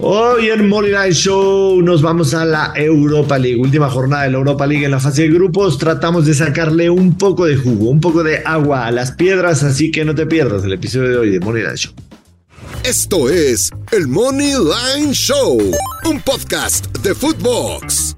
Hoy en Money Night Show nos vamos a la Europa League, última jornada de la Europa League en la fase de grupos. Tratamos de sacarle un poco de jugo, un poco de agua a las piedras, así que no te pierdas el episodio de hoy de Money Night Show. Esto es el Money Line Show, un podcast de Footbox.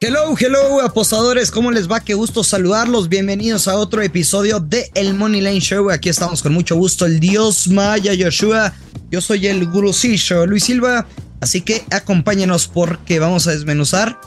Hello, hello, apostadores, ¿cómo les va? Qué gusto saludarlos. Bienvenidos a otro episodio de El Money Line Show. Aquí estamos con mucho gusto, el Dios Maya Yoshua. Yo soy el gurusillo Luis Silva. Así que acompáñenos porque vamos a desmenuzar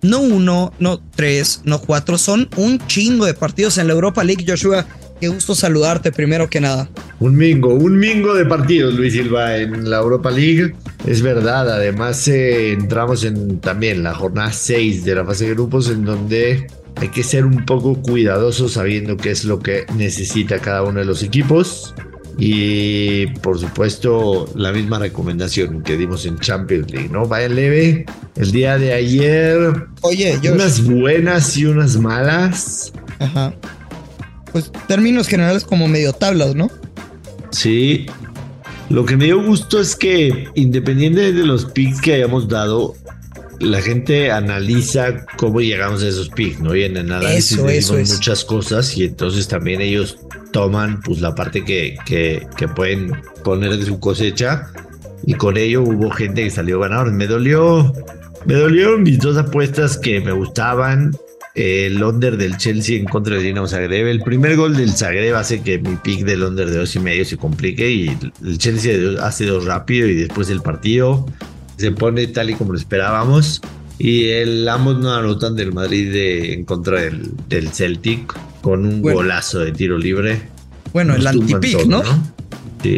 no uno, no tres, no cuatro, son un chingo de partidos en la Europa League, Joshua. Qué gusto saludarte primero que nada. Un mingo, un mingo de partidos, Luis Silva, en la Europa League. Es verdad, además eh, entramos en también la jornada 6 de la fase de grupos en donde hay que ser un poco cuidadosos sabiendo qué es lo que necesita cada uno de los equipos. Y por supuesto, la misma recomendación que dimos en Champions League, ¿no? Vaya leve. El día de ayer. Oye, yo. Unas buenas y unas malas. Ajá pues términos generales como medio tablas, ¿no? Sí. Lo que me dio gusto es que independiente de los picks que hayamos dado, la gente analiza cómo llegamos a esos picks, ¿no? Y en el análisis eso, muchas cosas y entonces también ellos toman pues la parte que, que, que pueden poner de su cosecha y con ello hubo gente que salió ganador. Me dolió, me dolieron mis dos apuestas que me gustaban el under del Chelsea en contra del Dinamo Zagreb. El primer gol del Zagreb hace que mi pick del under de dos y medio se complique y el Chelsea hace dos rápido y después el partido se pone tal y como lo esperábamos. Y el ambos no anotan del Madrid en contra del, del, Celtic con un golazo de tiro libre. Bueno, el anti-pick, ¿no?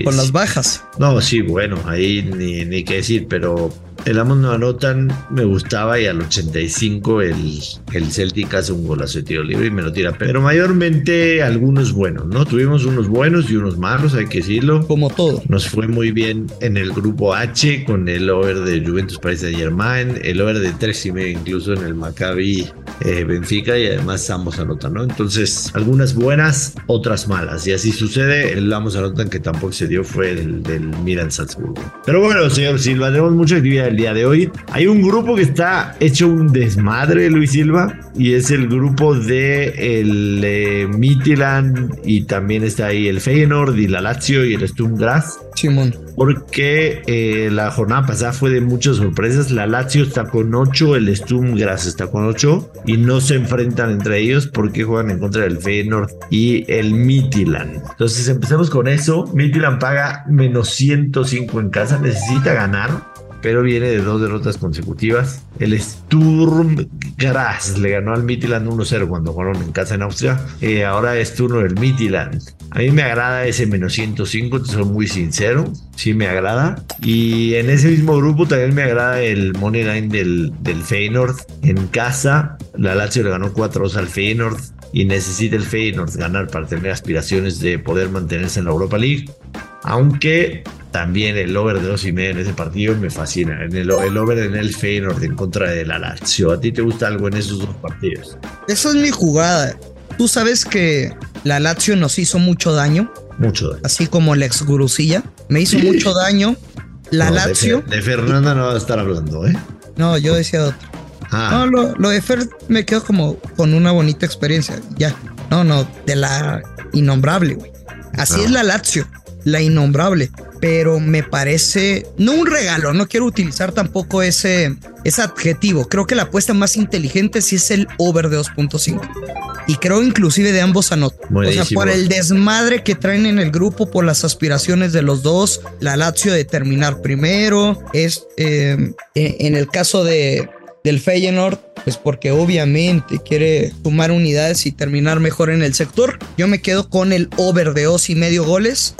con las bajas. No, sí, bueno, ahí ni, ni qué decir, pero el Amos no anotan, me gustaba y al 85 el, el Celtic hace un golazo de tiro libre y me lo tira. Pero mayormente algunos buenos, ¿no? Tuvimos unos buenos y unos malos, hay que decirlo. Como todo. Nos fue muy bien en el grupo H con el over de Juventus Paris Saint Germain, el over de 3 y medio incluso en el Maccabi eh, Benfica y además ambos anotan, ¿no? Entonces, algunas buenas, otras malas. Y así sucede. El ambos anotan que tampoco se dio fue el del Milan Salzburgo. Pero bueno, señor Silva, tenemos mucha actividad el día de hoy. Hay un grupo que está hecho un desmadre, Luis Silva, y es el grupo de el eh, y también está ahí el Feyenoord y la Lazio y el Sturm Graz. Simón. Porque eh, la jornada pasada fue de muchas sorpresas. La Lazio está con 8, el Sturm Graz está con 8 y no se enfrentan entre ellos porque juegan en contra del Feyenoord y el Midtjylland. Entonces empezamos con eso. Midtjylland paga menos 105 en casa, necesita ganar pero viene de dos derrotas consecutivas. El Sturm Graz le ganó al Midtjylland 1-0 cuando jugaron en casa en Austria. Eh, ahora es turno del Midtjylland. A mí me agrada ese menos 105, te soy muy sincero. Sí me agrada. Y en ese mismo grupo también me agrada el Money Line del, del Feyenoord en casa. La Lazio le ganó 4-2 al Feyenoord y necesita el Feyenoord ganar para tener aspiraciones de poder mantenerse en la Europa League. Aunque también el over de dos y medio en ese partido me fascina. En el, el over en el Feyenoord en contra de la Lazio. ¿A ti te gusta algo en esos dos partidos? Esa es mi jugada. Tú sabes que la Lazio nos hizo mucho daño. Mucho daño. Así como el ex Gurusilla. Me hizo mucho daño. La Lazio. De, Fernanda no va a estar hablando, ¿eh? No, yo decía otro. Ah. No, lo, de Fer me quedo como con una bonita experiencia. Ya. No, no, de la innombrable, güey. Así es la Lazio, la innombrable pero me parece no un regalo, no quiero utilizar tampoco ese, ese adjetivo. Creo que la apuesta más inteligente sí es el over de 2.5. Y creo inclusive de ambos anotan. O sea, por el desmadre que traen en el grupo, por las aspiraciones de los dos, la Lazio de terminar primero, es eh, en el caso de, del Feyenoord, pues porque obviamente quiere sumar unidades y terminar mejor en el sector. Yo me quedo con el over de dos y medio goles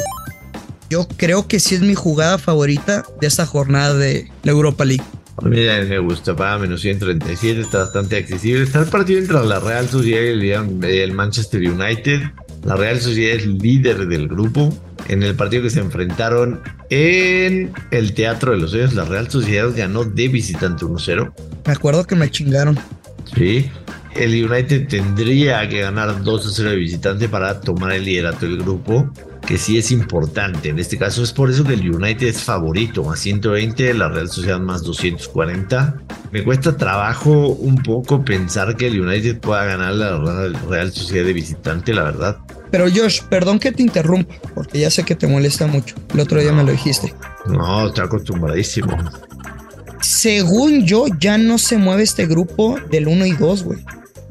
yo creo que sí es mi jugada favorita de esta jornada de la Europa League. A mí me gusta, para menos 137, está bastante accesible. Está el partido entre la Real Sociedad y el Manchester United. La Real Sociedad es líder del grupo. En el partido que se enfrentaron en el Teatro de los Sueños, la Real Sociedad ganó de visitante 1-0. Me acuerdo que me chingaron. Sí. el United tendría que ganar 2 a 0 de visitante para tomar el liderato del grupo, que sí es importante. En este caso es por eso que el United es favorito, más 120, la Real Sociedad más 240. Me cuesta trabajo un poco pensar que el United pueda ganar la Real Sociedad de visitante, la verdad. Pero Josh, perdón que te interrumpa, porque ya sé que te molesta mucho. El otro día me lo dijiste. No, está acostumbradísimo. Según yo, ya no se mueve este grupo del 1 y 2, güey.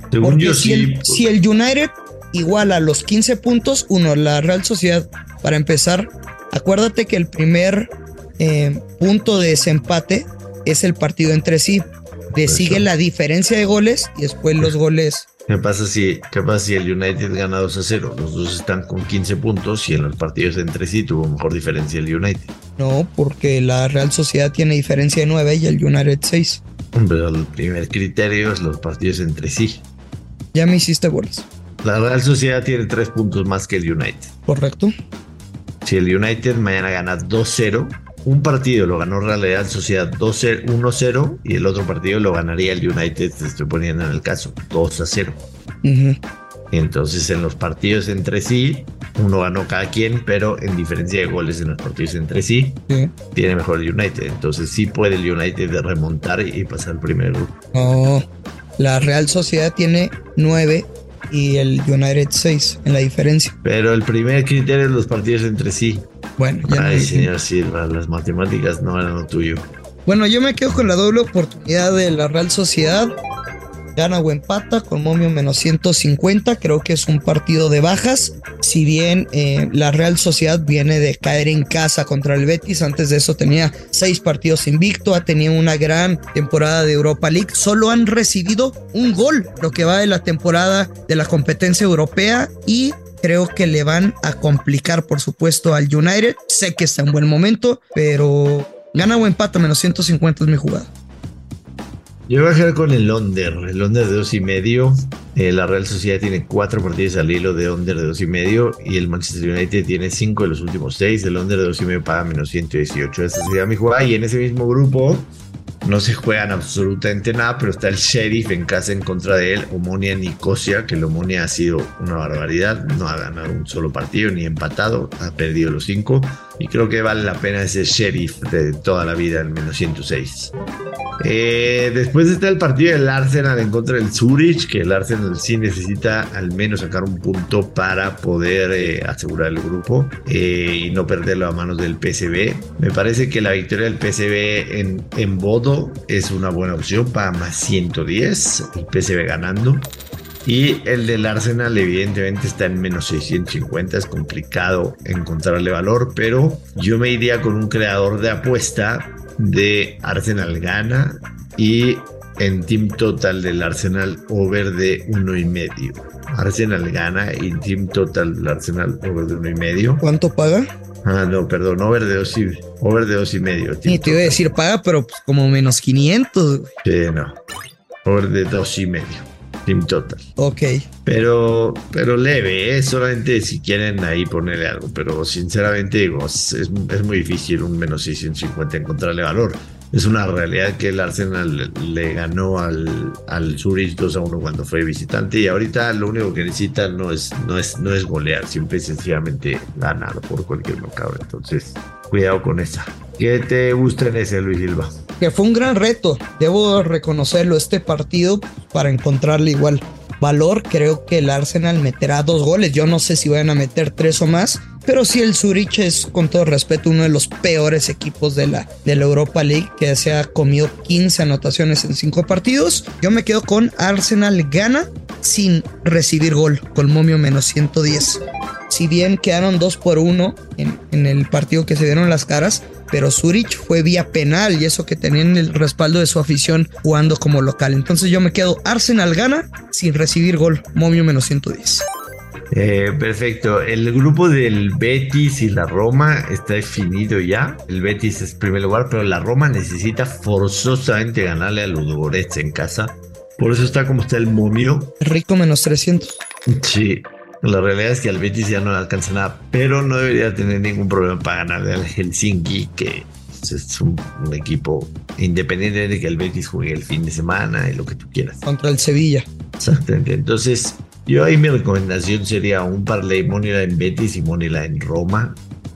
Según yo, si sí. El, si el United iguala los 15 puntos, uno, la Real Sociedad, para empezar, acuérdate que el primer eh, punto de desempate es el partido entre sí. Le sigue la diferencia de goles y después los goles ¿Qué pasa si, qué pasa si el United gana 2 a 0? Los dos están con 15 puntos y en los partidos entre sí tuvo mejor diferencia el United. No, porque la Real Sociedad tiene diferencia de 9 y el United 6. Pero el primer criterio es los partidos entre sí. Ya me hiciste bolas. La Real Sociedad tiene 3 puntos más que el United. Correcto. Si el United mañana gana 2-0, un partido lo ganó Real Sociedad 1-0 y el otro partido lo ganaría el United, te estoy poniendo en el caso, 2-0. Entonces en los partidos entre sí, uno ganó cada quien, pero en diferencia de goles en los partidos entre sí, tiene mejor el United. Entonces sí puede el United remontar y pasar al primer grupo. No, la Real Sociedad tiene 9 y el United 6 en la diferencia. Pero el primer criterio es los partidos entre sí. Bueno, ya Ay, señor Silva, las matemáticas no eran lo tuyo. Bueno, yo me quedo con la doble oportunidad de la Real Sociedad gana o empata con momio menos 150. Creo que es un partido de bajas. Si bien eh, la Real Sociedad viene de caer en casa contra el Betis, antes de eso tenía seis partidos invicto, ha tenido una gran temporada de Europa League. Solo han recibido un gol, lo que va de la temporada de la competencia europea y creo que le van a complicar, por supuesto, al United. Sé que está en buen momento, pero gana o empata menos 150 es mi jugada. Yo voy a quedar con el under, el under de dos y medio. Eh, la Real Sociedad tiene cuatro partidos al hilo de under de dos y medio y el Manchester United tiene cinco de los últimos seis. El under de dos y medio paga menos 118. Esa sería mi jugada. Y en ese mismo grupo no se juegan absolutamente nada, pero está el Sheriff en casa en contra de él, Omonia Nicosia, que el Omonia ha sido una barbaridad, no ha ganado un solo partido ni empatado, ha perdido los cinco y creo que vale la pena ese Sheriff de toda la vida, el menos 106. Eh, después está el partido del Arsenal en contra del Zurich, que el Arsenal sí necesita al menos sacar un punto para poder eh, asegurar el grupo eh, y no perderlo a manos del PSV. Me parece que la victoria del PSV en, en Bodo es una buena opción para más 110, el PSV ganando. Y el del Arsenal evidentemente está en menos 650, es complicado encontrarle valor, pero yo me iría con un creador de apuesta de Arsenal gana y en team total del Arsenal over de uno y medio. Arsenal gana y team total del Arsenal over de uno y medio. ¿Cuánto paga? Ah, no, perdón, over de dos y, over de dos y medio. Y te iba a decir paga, pero pues como menos 500. Sí, no. Over de dos y medio. Team Total. Ok. Pero, pero leve, ¿eh? solamente si quieren ahí ponerle algo. Pero sinceramente digo, es, es muy difícil un menos 650 encontrarle valor. Es una realidad que el Arsenal le ganó al, al Zurich 2 a 1 cuando fue visitante y ahorita lo único que necesita no es, no es, no es golear, simple y sencillamente ganar por cualquier mercado. Entonces, cuidado con esa. ¿Qué te gusta en ese, Luis Silva? Que fue un gran reto, debo reconocerlo, este partido para encontrarle igual valor. Creo que el Arsenal meterá dos goles. Yo no sé si van a meter tres o más, pero si el Zurich es, con todo respeto, uno de los peores equipos de la, de la Europa League, que se ha comido 15 anotaciones en 5 partidos. Yo me quedo con Arsenal gana sin recibir gol, con momio menos 110. Si bien quedaron 2 por 1 en, en el partido que se dieron las caras, pero Zurich fue vía penal y eso que tenían el respaldo de su afición jugando como local. Entonces yo me quedo Arsenal gana sin recibir gol, momio menos 110. Eh, perfecto. El grupo del Betis y la Roma está definido ya. El Betis es primer lugar, pero la Roma necesita forzosamente ganarle a Ludogorets en casa. Por eso está como está el momio. Rico menos 300. Sí. La realidad es que al Betis ya no le alcanza nada, pero no debería tener ningún problema para ganarle al Helsinki, que es un, equipo independiente de que el Betis juegue el fin de semana y lo que tú quieras. Contra el Sevilla. Exactamente. Entonces, yo ahí mi recomendación sería un parlay Moneyline en Betis y Moneyline en Roma.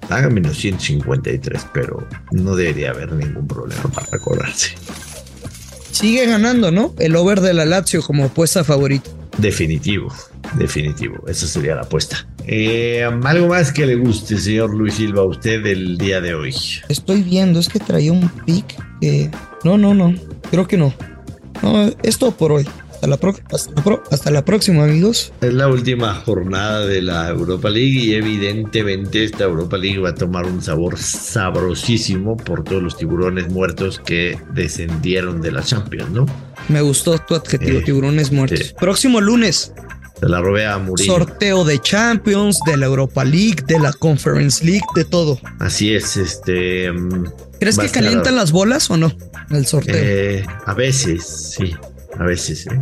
Haga menos 153, pero no debería haber ningún problema para acordarse. Sigue ganando, ¿no? El over de la Lazio como apuesta favorita. Definitivo, definitivo. Esa sería la apuesta. Eh, ¿Algo más que le guste, señor Luis Silva, a usted el día de hoy? Estoy viendo, es que traía un pick que... No, no, no, creo que no. No, es todo por hoy. Hasta la, próxima, amigos. Es la última jornada de la Europa League y evidentemente esta Europa League va a tomar un sabor sabrosísimo por todos los tiburones muertos que descendieron de la Champions, ¿no? Me gustó tu adjetivo, eh, tiburones muertos. Próximo lunes. Se la robé a Murillo. Sorteo de Champions, de la Europa League, de la Conference League, de todo. Así es, este. Mm, ¿Crees que calientan las bolas o no? El sorteo. Eh, a veces, sí. A veces, ¿eh?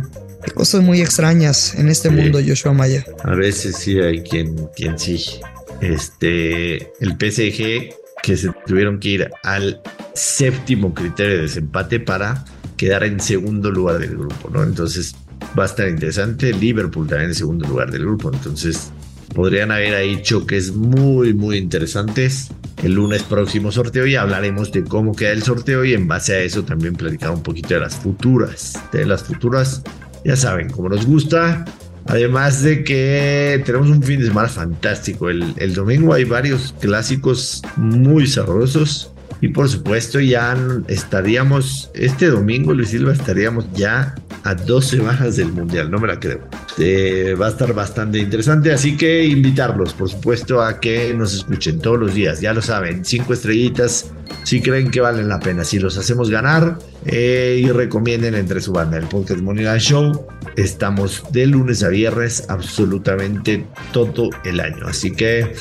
Cosas muy extrañas en este mundo, Joshua Maya. A veces sí hay quien, quien sí. Este, el PSG que se tuvieron que ir al séptimo criterio de desempate para quedar en segundo lugar del grupo, ¿no? Entonces va a estar interesante. Liverpool también en segundo lugar del grupo, entonces podrían haber ahí choques muy, muy interesantes. El lunes próximo sorteo y hablaremos de cómo queda el sorteo y en base a eso también platicar un poquito de las futuras. De las futuras, ya saben, como nos gusta. Además de que tenemos un fin de semana fantástico. El, el domingo hay varios clásicos muy sabrosos. Y por supuesto ya estaríamos, este domingo Luis Silva estaríamos ya a dos semanas del Mundial, no me la creo. Eh, va a estar bastante interesante, así que invitarlos, por supuesto, a que nos escuchen todos los días, ya lo saben, cinco estrellitas, si creen que valen la pena, si los hacemos ganar eh, y recomienden entre su banda el podcast Moneyline Show. Estamos de lunes a viernes absolutamente todo el año, así que...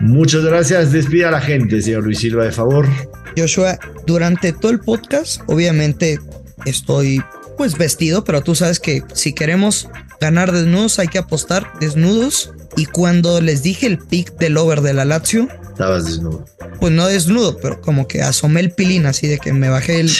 Muchas gracias. Despida a la gente, señor Luis Silva, de favor. Joshua, durante todo el podcast, obviamente estoy pues vestido, pero tú sabes que si queremos ganar desnudos hay que apostar desnudos. Y cuando les dije el pick del over de la Lazio, estabas desnudo. Pues no desnudo, pero como que asomé el pilín así de que me bajé el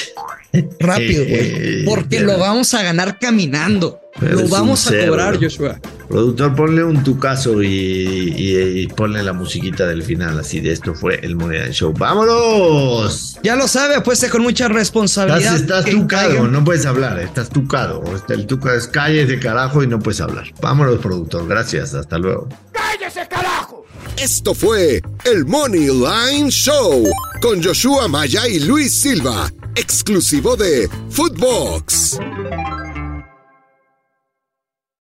rápido, güey. Porque lo vamos a ganar caminando. lo vamos a cobrar, Joshua. Productor, ponle un tucazo y, ponle la musiquita del final, así de esto fue el Moneda Show. ¡Vámonos! Ya lo sabe, apuesta con mucha responsabilidad. Estás, tucado, no puedes hablar, estás tucado. El tuca es de carajo y no puedes hablar. Vámonos, productor, gracias, hasta luego. ¡Cállese, carajo! Esto fue el Money Line Show con Joshua Maya y Luis Silva, exclusivo de Footbox.